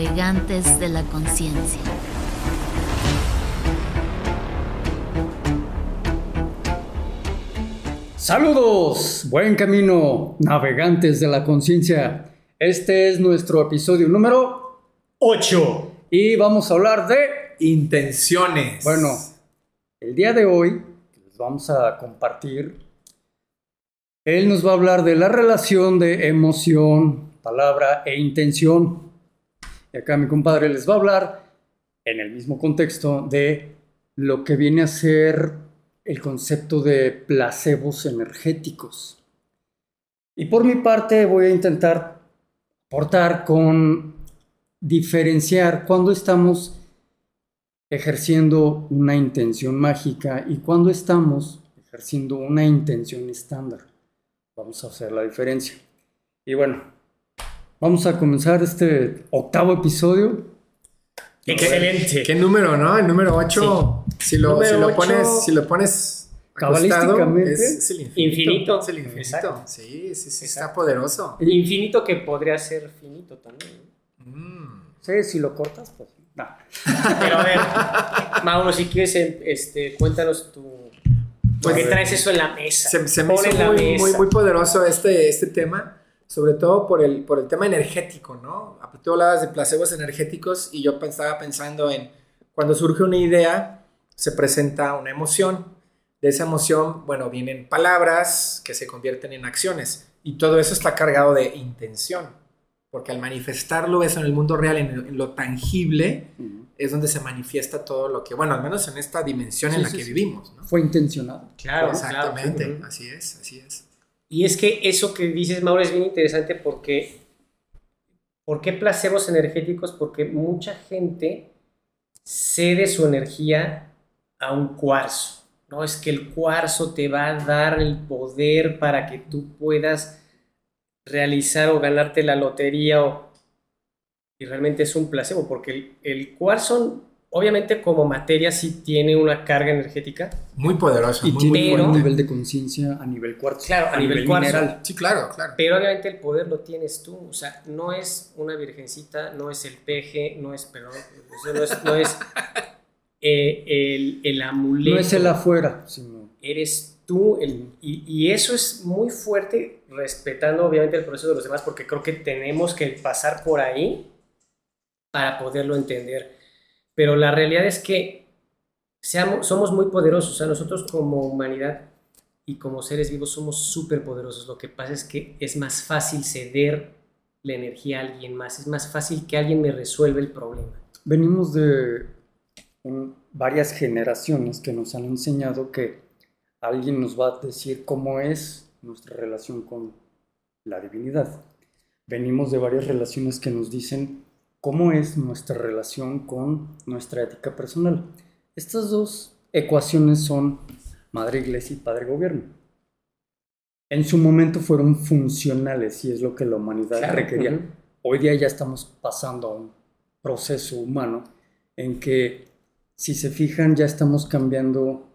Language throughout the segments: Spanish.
navegantes de la conciencia. Saludos, buen camino, navegantes de la conciencia. Este es nuestro episodio número 8 y vamos a hablar de intenciones. Bueno, el día de hoy les vamos a compartir. Él nos va a hablar de la relación de emoción, palabra e intención. Y acá mi compadre les va a hablar en el mismo contexto de lo que viene a ser el concepto de placebos energéticos. Y por mi parte voy a intentar aportar con diferenciar cuando estamos ejerciendo una intención mágica y cuando estamos ejerciendo una intención estándar. Vamos a hacer la diferencia. Y bueno, vamos a comenzar este octavo episodio. Excelente. ¿Qué, número, no? El número 8. Si, lo, si, lo pones, si lo pones cabalísticamente es, el infinito. Es el infinito. Sí, sí, sí, está poderoso. El infinito que podría ser finito también. Mm. Sí, si lo cortas, pues no. Pero a ver, Mauro, si quieres, este, cuéntanos tu. Porque traes eso en la mesa. Se, me hizo muy, muy, muy, poderoso este, este tema, sobre todo por el, por el tema energético, ¿no? Tú hablabas de placebos energéticos y yo estaba pensando en cuando surge una idea, se presenta una emoción. De esa emoción, bueno, vienen palabras que se convierten en acciones y todo eso está cargado de intención porque al manifestarlo eso en el mundo real, en, lo tangible, es donde se manifiesta todo lo que, bueno, al menos en esta dimensión en la que vivimos. ¿no? Fue intencionado. Claro, exactamente, así es, así es. Y es que eso que dices, Mauro, es bien interesante porque, ¿por qué placebos energéticos? Porque mucha gente cede su energía a un cuarzo, ¿no? Es que el cuarzo te va a dar el poder para que tú puedas realizar o ganarte la lotería o, y realmente es un placebo porque el, el cuarzo obviamente como materia sí tiene una carga energética. Muy poderosa y muy, tiene un nivel de conciencia a nivel cuarzo claro a, nivel, mineral. Sí claro claro. Pero obviamente el poder lo tienes tú o sea no es una virgencita no es el peje no es perdón no es, no es eh, el, el amuleto. No es el afuera sino eres tú el, y, y eso es muy fuerte respetando obviamente el proceso de los demás, porque creo que tenemos que pasar por ahí para poderlo entender. Pero la realidad es que somos muy poderosos, o sea, nosotros como humanidad y como seres vivos somos súper poderosos. Lo que pasa es que es más fácil ceder la energía a alguien más, es más fácil que alguien me resuelva el problema. Venimos de varias generaciones que nos han enseñado que alguien nos va a decir cómo es nuestra relación con la divinidad. Venimos de varias relaciones que nos dicen cómo es nuestra relación con nuestra ética personal. Estas dos ecuaciones son madre iglesia y padre gobierno. En su momento fueron funcionales y es lo que la humanidad requería. Hoy día ya estamos pasando a un proceso humano en que, si se fijan, ya estamos cambiando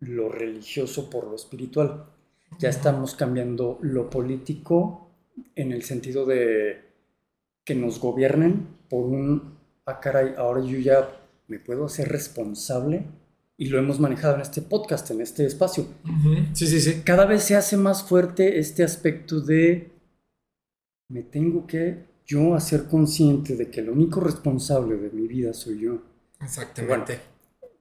lo religioso por lo espiritual ya estamos cambiando lo político en el sentido de que nos gobiernen por un, ah caray, ahora yo ya me puedo hacer responsable y lo hemos manejado en este podcast, en este espacio. Sí, sí, sí. Cada vez se hace más fuerte este aspecto de me tengo que yo hacer consciente de que el único responsable de mi vida soy yo. Exactamente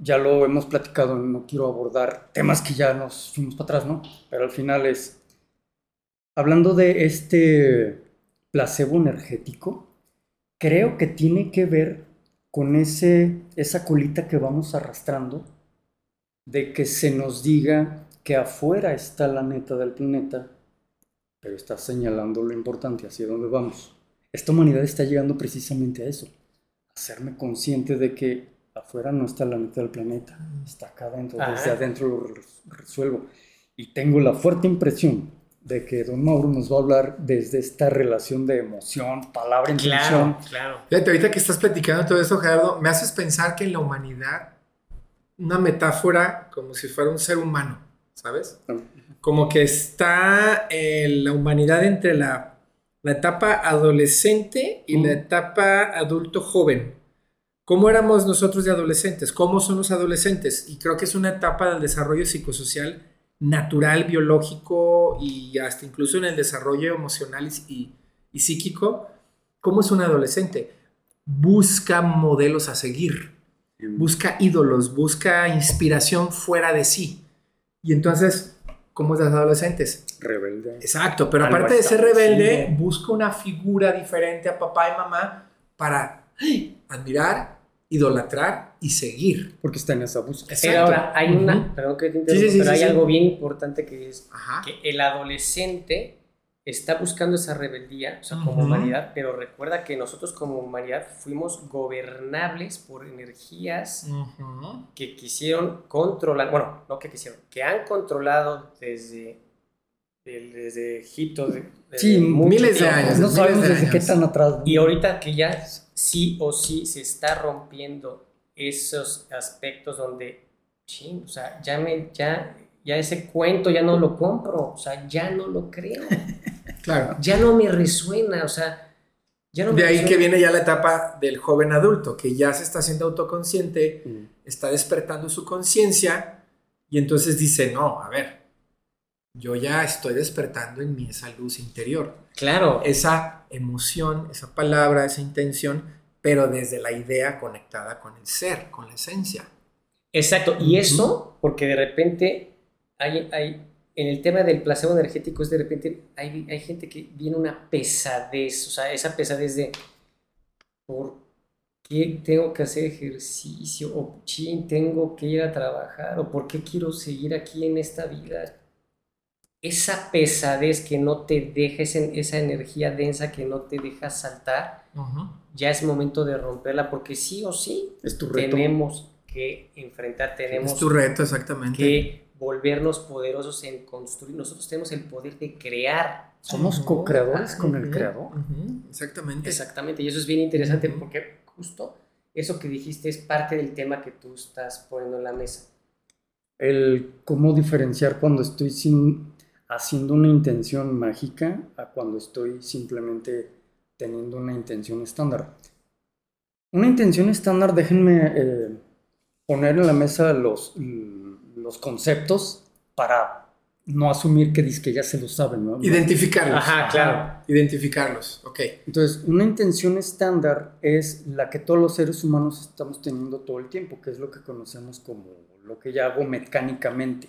ya lo hemos platicado, no quiero abordar temas que ya nos fuimos para atrás, ¿no? Pero al final es, hablando de este placebo energético, creo que tiene que ver con ese, esa colita que vamos arrastrando de que se nos diga que afuera está la neta del planeta, pero está señalando lo importante, hacia dónde vamos. Esta humanidad está llegando precisamente a eso, hacerme consciente de que afuera no está la mitad del planeta, está acá adentro, desde adentro lo resuelvo. Y tengo la fuerte impresión de que Don Mauro nos va a hablar desde esta relación de emoción, palabra, intención. Claro, claro. Fíjate, ahorita que estás platicando todo eso, Gerardo, me haces pensar que en la humanidad, una metáfora como si fuera un ser humano, ¿sabes? Como que está la humanidad entre la la etapa adolescente y la etapa adulto joven. ¿Cómo éramos nosotros de adolescentes? ¿Cómo son los adolescentes? Y creo que es una etapa del desarrollo psicosocial natural, biológico y hasta incluso en el desarrollo emocional y, y psíquico. ¿Cómo es un adolescente? Busca modelos a seguir, busca ídolos, busca inspiración fuera de sí. Y entonces, ¿cómo es los adolescentes? Rebelde. Exacto, pero aparte de ser rebelde, busca una figura diferente a papá y mamá para admirar, idolatrar y seguir. Porque está en esa búsqueda. Pero ahora hay una, perdón que te interrumpa, pero hay algo bien importante que es que el adolescente está buscando esa rebeldía, o sea, como humanidad, pero recuerda que nosotros como humanidad fuimos gobernables por energías que quisieron controlar, bueno, no que quisieron, que han controlado desde, desde Egipto, sí, miles de años. No sabemos desde qué tan atrás. Y ahorita que ya sí o sí se está rompiendo esos aspectos donde, ching, o sea, ya me, ya, ya ese cuento ya no lo compro, o sea, ya no lo creo. claro. Ya no me resuena, o sea, ya no De ahí que viene ya la etapa del joven adulto, que ya se está haciendo autoconsciente, mm. está despertando su conciencia y entonces dice, no, a ver, yo ya estoy despertando en mí esa luz interior. Claro. Esa emoción, esa palabra, esa intención, pero desde la idea conectada con el ser, con la esencia. Exacto. Y eso, porque de repente hay, hay en el tema del placebo energético, es de repente hay, hay gente que viene una pesadez, o sea, esa pesadez de ¿por qué tengo que hacer ejercicio? O chin, tengo que ir a trabajar, o ¿por qué quiero seguir aquí en esta vida? Esa pesadez que no te deja, esa energía densa que no te deja saltar, ya es momento de romperla porque sí o sí es tu reto. tenemos que enfrentar, tenemos es tu reto, exactamente. que volvernos poderosos en construir. Nosotros tenemos el poder de crear. Somos co-creadores con el creador. Exactamente. Exactamente, y eso es bien interesante porque justo eso que dijiste es parte del tema que tú estás poniendo en la mesa. El cómo diferenciar cuando estoy sin haciendo una intención mágica a cuando estoy simplemente teniendo una intención estándar. Una intención estándar, déjenme eh, poner en la mesa los, los conceptos para no asumir que, que ya se lo saben. ¿no? Identificarlos. Ajá, claro. Identificarlos, ok. Entonces, una intención estándar es la que todos los seres humanos estamos teniendo todo el tiempo, que es lo que conocemos como lo que ya hago mecánicamente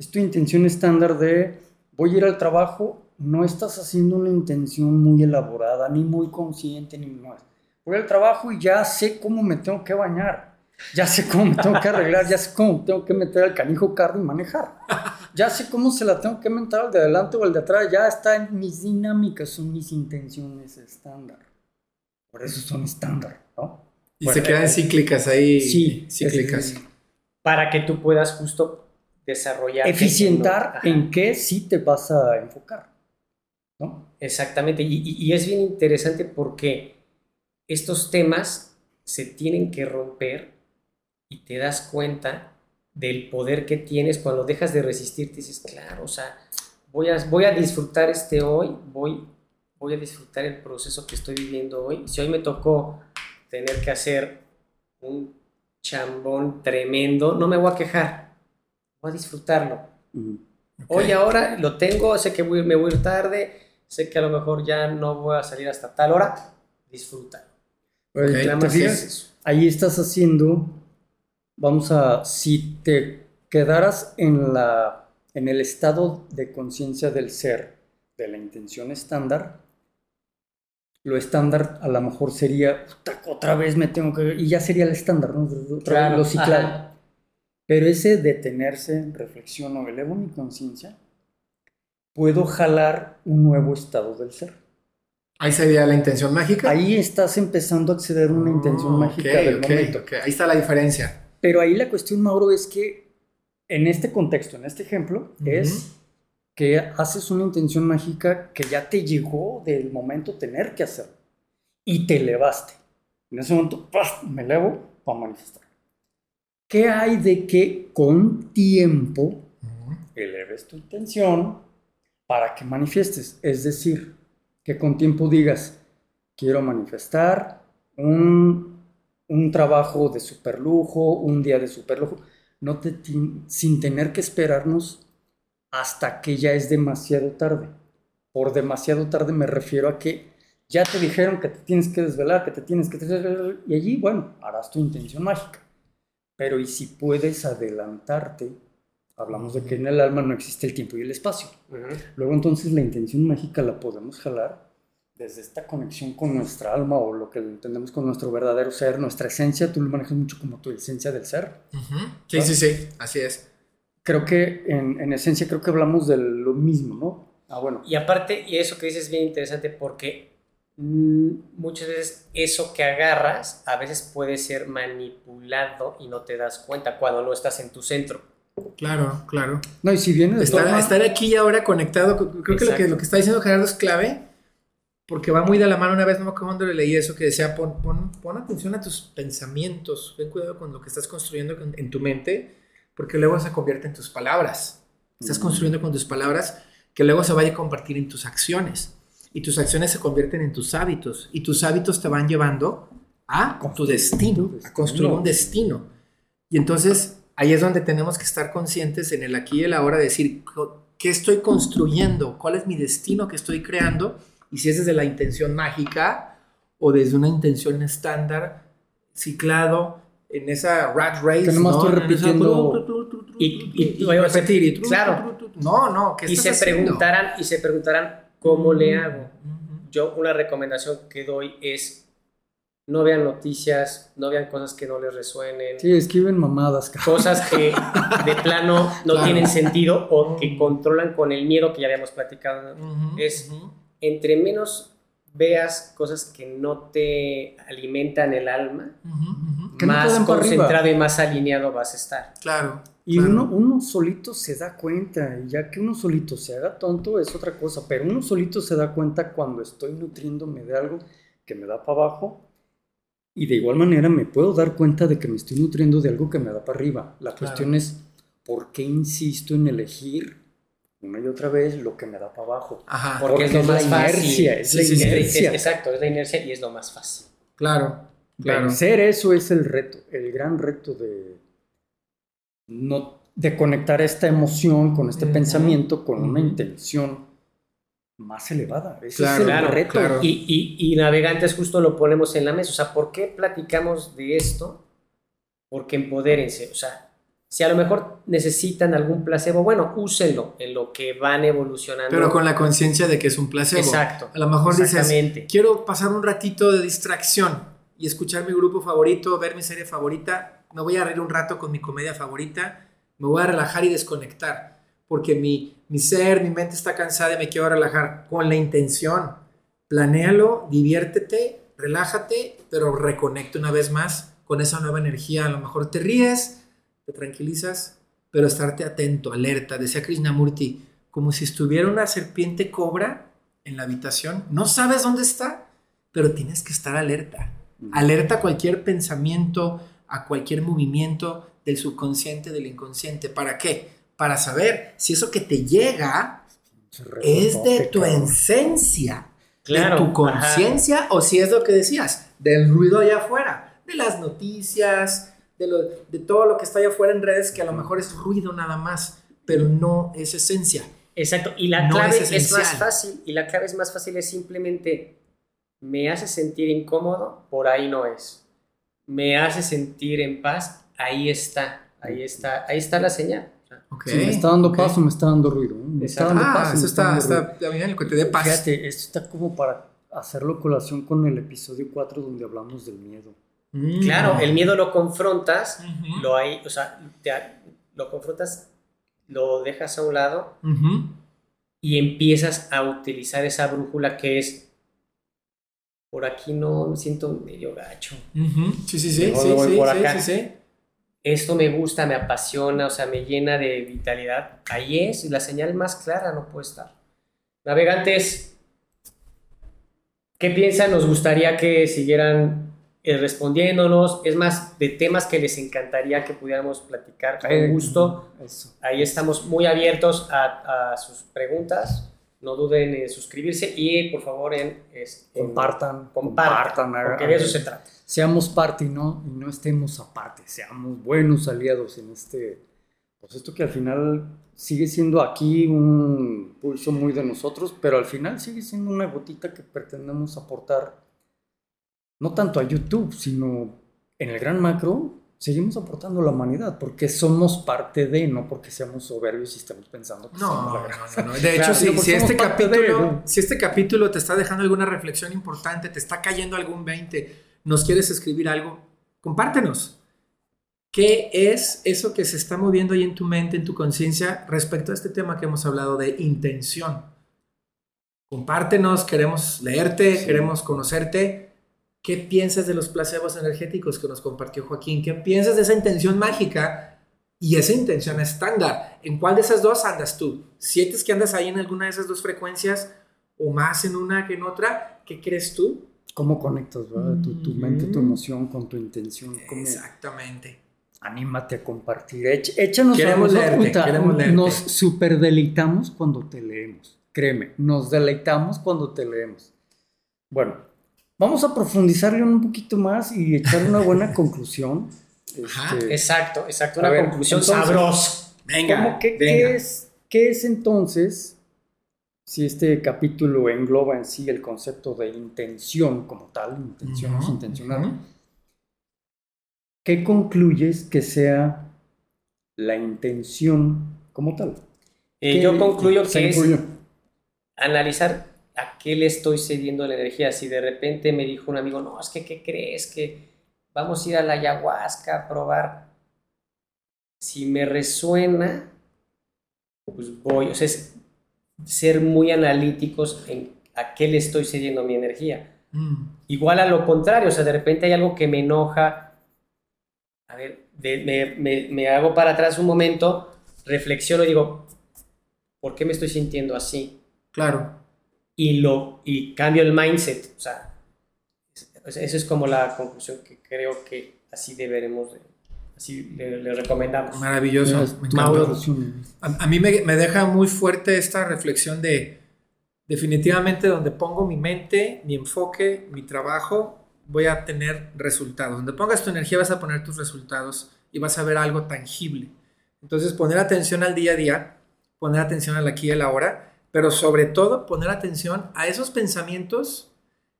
es tu intención estándar de voy a ir al trabajo, no estás haciendo una intención muy elaborada, ni muy consciente, ni más. Voy al trabajo y ya sé cómo me tengo que bañar, ya sé cómo me tengo que arreglar, ya sé cómo tengo que meter al canijo carro y manejar. Ya sé cómo se la tengo que mentar al de adelante o al de atrás, ya está en mis dinámicas, son mis intenciones estándar. Por eso son estándar, ¿no? Y se quedan cíclicas ahí. Sí, cíclicas. para que tú puedas justo desarrollar. Eficientar en qué sí te vas a enfocar. ¿no? Exactamente, y, es bien interesante porque estos temas se tienen que romper y te das cuenta del poder que tienes cuando dejas de resistir, dices, claro, o sea, voy a, voy a disfrutar este hoy, voy, voy a disfrutar el proceso que estoy viviendo hoy. Si hoy me tocó tener que hacer un chambón tremendo, no me voy a quejar, voy a disfrutarlo. Hoy ahora lo tengo, sé que me voy a ir tarde, sé que a lo mejor ya no voy a salir hasta tal hora, disfruta. Ahí estás haciendo, vamos a, si te quedaras en, la, en el estado de conciencia del ser, de la intención estándar, lo estándar a lo mejor sería, otra vez me tengo que... Y ya sería el estándar, ¿no? Claro, lo ciclado. Pero ese detenerse, reflexión o elevo mi conciencia, puedo jalar un nuevo estado del ser. Ahí sería la intención mágica. Ahí estás empezando a acceder a una intención mágica del momento. Ahí está la diferencia. Pero ahí la cuestión, Mauro, es que en este contexto, en este ejemplo, es que haces una intención mágica que ya te llegó del momento tener que hacerlo y te elevaste. En ese momento, me elevo para manifestar. ¿Qué hay de que con tiempo eleves tu intención para que manifiestes? Es decir, que con tiempo digas, quiero manifestar un, un trabajo de superlujo, un día de superlujo, no te, sin tener que esperarnos hasta que ya es demasiado tarde. Por demasiado tarde me refiero a que ya te dijeron que te tienes que desvelar, que te tienes que desvelar, y allí, bueno, harás tu intención mágica. Pero ¿y si puedes adelantarte? Hablamos de que en el alma no existe el tiempo y el espacio. Luego entonces la intención mágica la podemos jalar desde esta conexión con nuestra alma o lo que entendemos con nuestro verdadero ser, nuestra esencia, tú lo manejas mucho como tu esencia del ser. Sí, sí, sí, así es. Creo que en, en, esencia creo que hablamos de lo mismo, ¿no? Ah, bueno. Y aparte, y eso que dices es bien interesante porque muchas veces eso que agarras a veces puede ser manipulado y no te das cuenta cuando no estás en tu centro. Claro, claro. No, y si viene de estar, estar aquí y ahora conectado, creo que lo, que lo que está diciendo Gerardo es clave porque va muy de la mano. Una vez no me acuerdo cuando le leí eso que decía, pon, pon, pon, atención a tus pensamientos, ten cuidado con lo que estás construyendo en tu mente, porque luego se convierte en tus palabras. Estás construyendo con tus palabras que luego se vaya a compartir en tus acciones. Y tus acciones se convierten en tus hábitos. Y tus hábitos te van llevando a tu destino, a construir un destino. Y entonces ahí es donde tenemos que estar conscientes en el aquí y el ahora, decir, ¿qué estoy construyendo? ¿Cuál es mi destino que estoy creando? y si es desde la intención mágica o desde una intención estándar, ciclado en esa rat race. Que nomás estoy repitiendo. Y, repetir, claro. No, no, ¿qué y se preguntarán Y se preguntarán, ¿cómo le hago? Yo una recomendación que doy es no vean noticias, no vean cosas que no les resuenen. Sí, escriben mamadas. Cosas que de plano no tienen sentido o que controlan con el miedo que ya habíamos platicado. es entre menos veas cosas que no te alimentan el alma, más concentrado y más alineado vas a estar. Claro. Y Uno, uno solito se da cuenta, y ya que uno solito se haga tonto es otra cosa, pero uno solito se da cuenta cuando estoy nutriéndome de algo que me da para abajo, y de igual manera me puedo dar cuenta de que me estoy nutriendo de algo que me da para arriba. La cuestión es, ¿por qué insisto en elegir una y otra vez lo que me da para abajo. porque, es lo más fácil. Es la inercia. exacto, es la inercia y es lo más fácil. Claro. claro. Vencer eso es el reto, el gran reto de, no, de conectar esta emoción con este pensamiento con una intención más elevada. Ese es el reto. Y, y, y navegantes justo lo ponemos en la mesa. O sea, ¿por qué platicamos de esto? Porque empodérense. O sea, si a lo mejor necesitan algún placebo, bueno, úsenlo en lo que van evolucionando. Pero con la conciencia de que es un placebo. Exacto. A lo mejor dices, quiero pasar un ratito de distracción y escuchar mi grupo favorito, ver mi serie favorita, me voy a reír un rato con mi comedia favorita, me voy a relajar y desconectar, porque mi, mi ser, mi mente está cansada y me quiero relajar con la intención. Planéalo, diviértete, relájate, pero reconecte una vez más con esa nueva energía. A lo mejor te ríes, tranquilizas, pero estarte atento, alerta. Decía Krishnamurti, como si estuviera una serpiente cobra en la habitación. No sabes dónde está, pero tienes que estar alerta. Alerta a cualquier pensamiento, a cualquier movimiento del subconsciente, del inconsciente. ¿Para qué? Para saber si eso que te llega es de tu esencia, de tu conciencia, o si es lo que decías, del ruido allá afuera, de las noticias, de, todo lo que está allá afuera en redes que a lo mejor es ruido nada más, pero no es esencia. Exacto, y la clave es, más fácil, y la clave es más fácil, es simplemente me hace sentir incómodo, por ahí no es. Me hace sentir en paz, ahí está, ahí está, ahí está la señal. Okay, me está dando paso, me está dando ruido. Me está dando ah, paso, eso está, está, bien, el que te dé paz. Fíjate, esto está como para hacerlo colación con el episodio 4 donde hablamos del miedo. Mm. Claro, el miedo lo confrontas, lo hay, o sea, lo confrontas, lo dejas a un lado y empiezas a utilizar esa brújula que es por aquí no me siento medio gacho. Sí, sí, sí, sí, sí, Esto me gusta, me apasiona, o sea, me llena de vitalidad. Ahí es, la señal más clara no puede estar. Navegantes, ¿qué piensan? Nos gustaría que siguieran eh, respondiéndonos, es más, de temas que les encantaría que pudiéramos platicar con gusto. Ahí estamos muy abiertos a, sus preguntas. No duden en suscribirse y por favor en, compartan, compartan, porque de eso se trata. Seamos parte y no, y no estemos aparte, seamos buenos aliados en este, pues esto que al final sigue siendo aquí un pulso muy de nosotros, pero al final sigue siendo una gotita que pretendemos aportar, no tanto a YouTube, sino en el gran macro, seguimos aportando a la humanidad porque somos parte de, no porque seamos soberbios y estemos pensando que no, somos la no, no, no, De hecho, si, este capítulo, si este capítulo te está dejando alguna reflexión importante, te está cayendo algún 20, nos quieres escribir algo, compártenos. ¿Qué es eso que se está moviendo ahí en tu mente, en tu conciencia, respecto a este tema que hemos hablado de intención? Compártenos, queremos leerte, queremos conocerte ¿Qué piensas de los placebos energéticos que nos compartió Joaquín? ¿Qué piensas de esa intención mágica y esa intención estándar? ¿En cuál de esas dos andas tú? ¿Sientes que andas ahí en alguna de esas dos frecuencias o más en una que en otra? ¿Qué crees tú? ¿Cómo conectas tu, mente, tu emoción con tu intención? Exactamente. Anímate a compartir. échanos queremos leerte, queremos leerte. Nos cuando te leemos. Créeme, nos deleitamos cuando te leemos. Bueno, Vamos a profundizarle un poquito más y echar una buena conclusión. Este, exacto, exacto, una conclusión sabrosa. Venga, qué, es, ¿Qué es entonces, si este capítulo engloba en sí el concepto de intención como tal, intención es intencional, ¿qué concluyes que sea la intención como tal? Eh, yo concluyo que es analizar ¿a qué le estoy cediendo la energía? Si de repente me dijo un amigo, no, es que, ¿qué crees? Que vamos a ir a la ayahuasca a probar. Si me resuena, pues voy. O sea, es ser muy analíticos en a qué le estoy cediendo mi energía. Mm. Igual a lo contrario, o sea, de repente hay algo que me enoja. A ver, me, me, me hago para atrás un momento, reflexiono y digo, ¿por qué me estoy sintiendo así? Claro y, lo, y cambio el mindset. O sea, esa es como la conclusión que creo que así deberemos, así le, recomendamos. Maravilloso. Mauro, a, mí me, me, deja muy fuerte esta reflexión de definitivamente donde pongo mi mente, mi enfoque, mi trabajo, voy a tener resultados. Donde pongas tu energía vas a poner tus resultados y vas a ver algo tangible. Entonces poner atención al día a día, poner atención al aquí y al ahora pero sobre todo poner atención a esos pensamientos.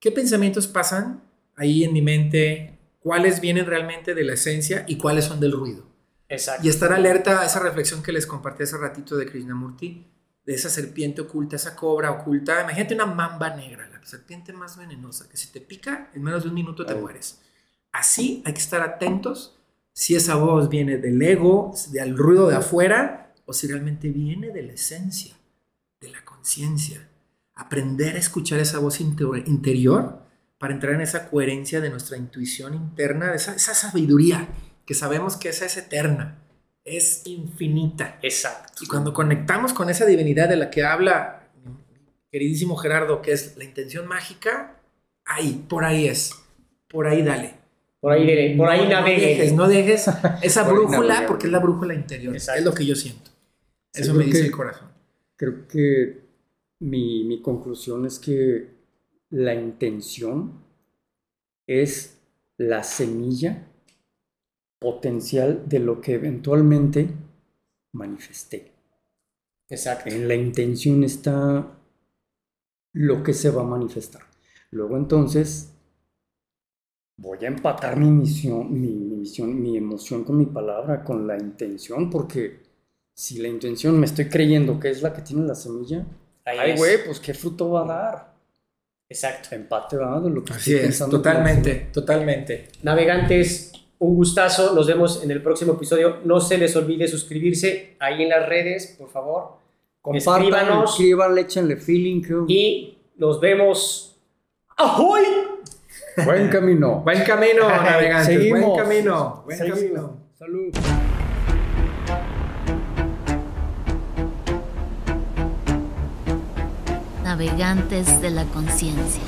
¿Qué pensamientos pasan ahí en mi mente? ¿Cuáles vienen realmente de la esencia y cuáles son del ruido? Exacto. Y estar alerta a esa reflexión que les compartí hace ratito de Krishnamurti, de esa serpiente oculta, esa cobra oculta. Imagínate una mamba negra, la serpiente más venenosa, que si te pica, en menos de un minuto te mueres. Así hay que estar atentos si esa voz viene del ego, del ruido de afuera, o si realmente viene de la esencia de la conciencia. Aprender a escuchar esa voz interior para entrar en esa coherencia de nuestra intuición interna, esa, esa sabiduría que sabemos que esa es eterna, es infinita. Exacto. Y cuando conectamos con esa divinidad de la que habla queridísimo Gerardo, que es la intención mágica, ahí, por ahí es, por ahí dale. Por ahí, por ahí no, dejes, no dejes esa brújula, porque es la brújula interior, es lo que yo siento. Eso me dice el corazón. Creo que mi, conclusión es que la intención es la semilla potencial de lo que eventualmente manifesté. Exacto. En la intención está lo que se va a manifestar. Luego entonces voy a empatar mi misión, mi, misión, mi emoción con mi palabra, con la intención, porque si la intención me estoy creyendo que es la que tiene la semilla, ay, güey, pues qué fruto va a dar. Exacto. Empate va de lo que Así es, Totalmente, totalmente. Navegantes, un gustazo. Nos vemos en el próximo episodio. No se les olvide suscribirse ahí en las redes, por favor. Compártanos. Escríbanle, échenle feeling. Y nos vemos. ¡Ahoy! Buen camino. Buen camino, navegantes. Buen camino. Buen camino. Salud. Navegantes de la conciencia.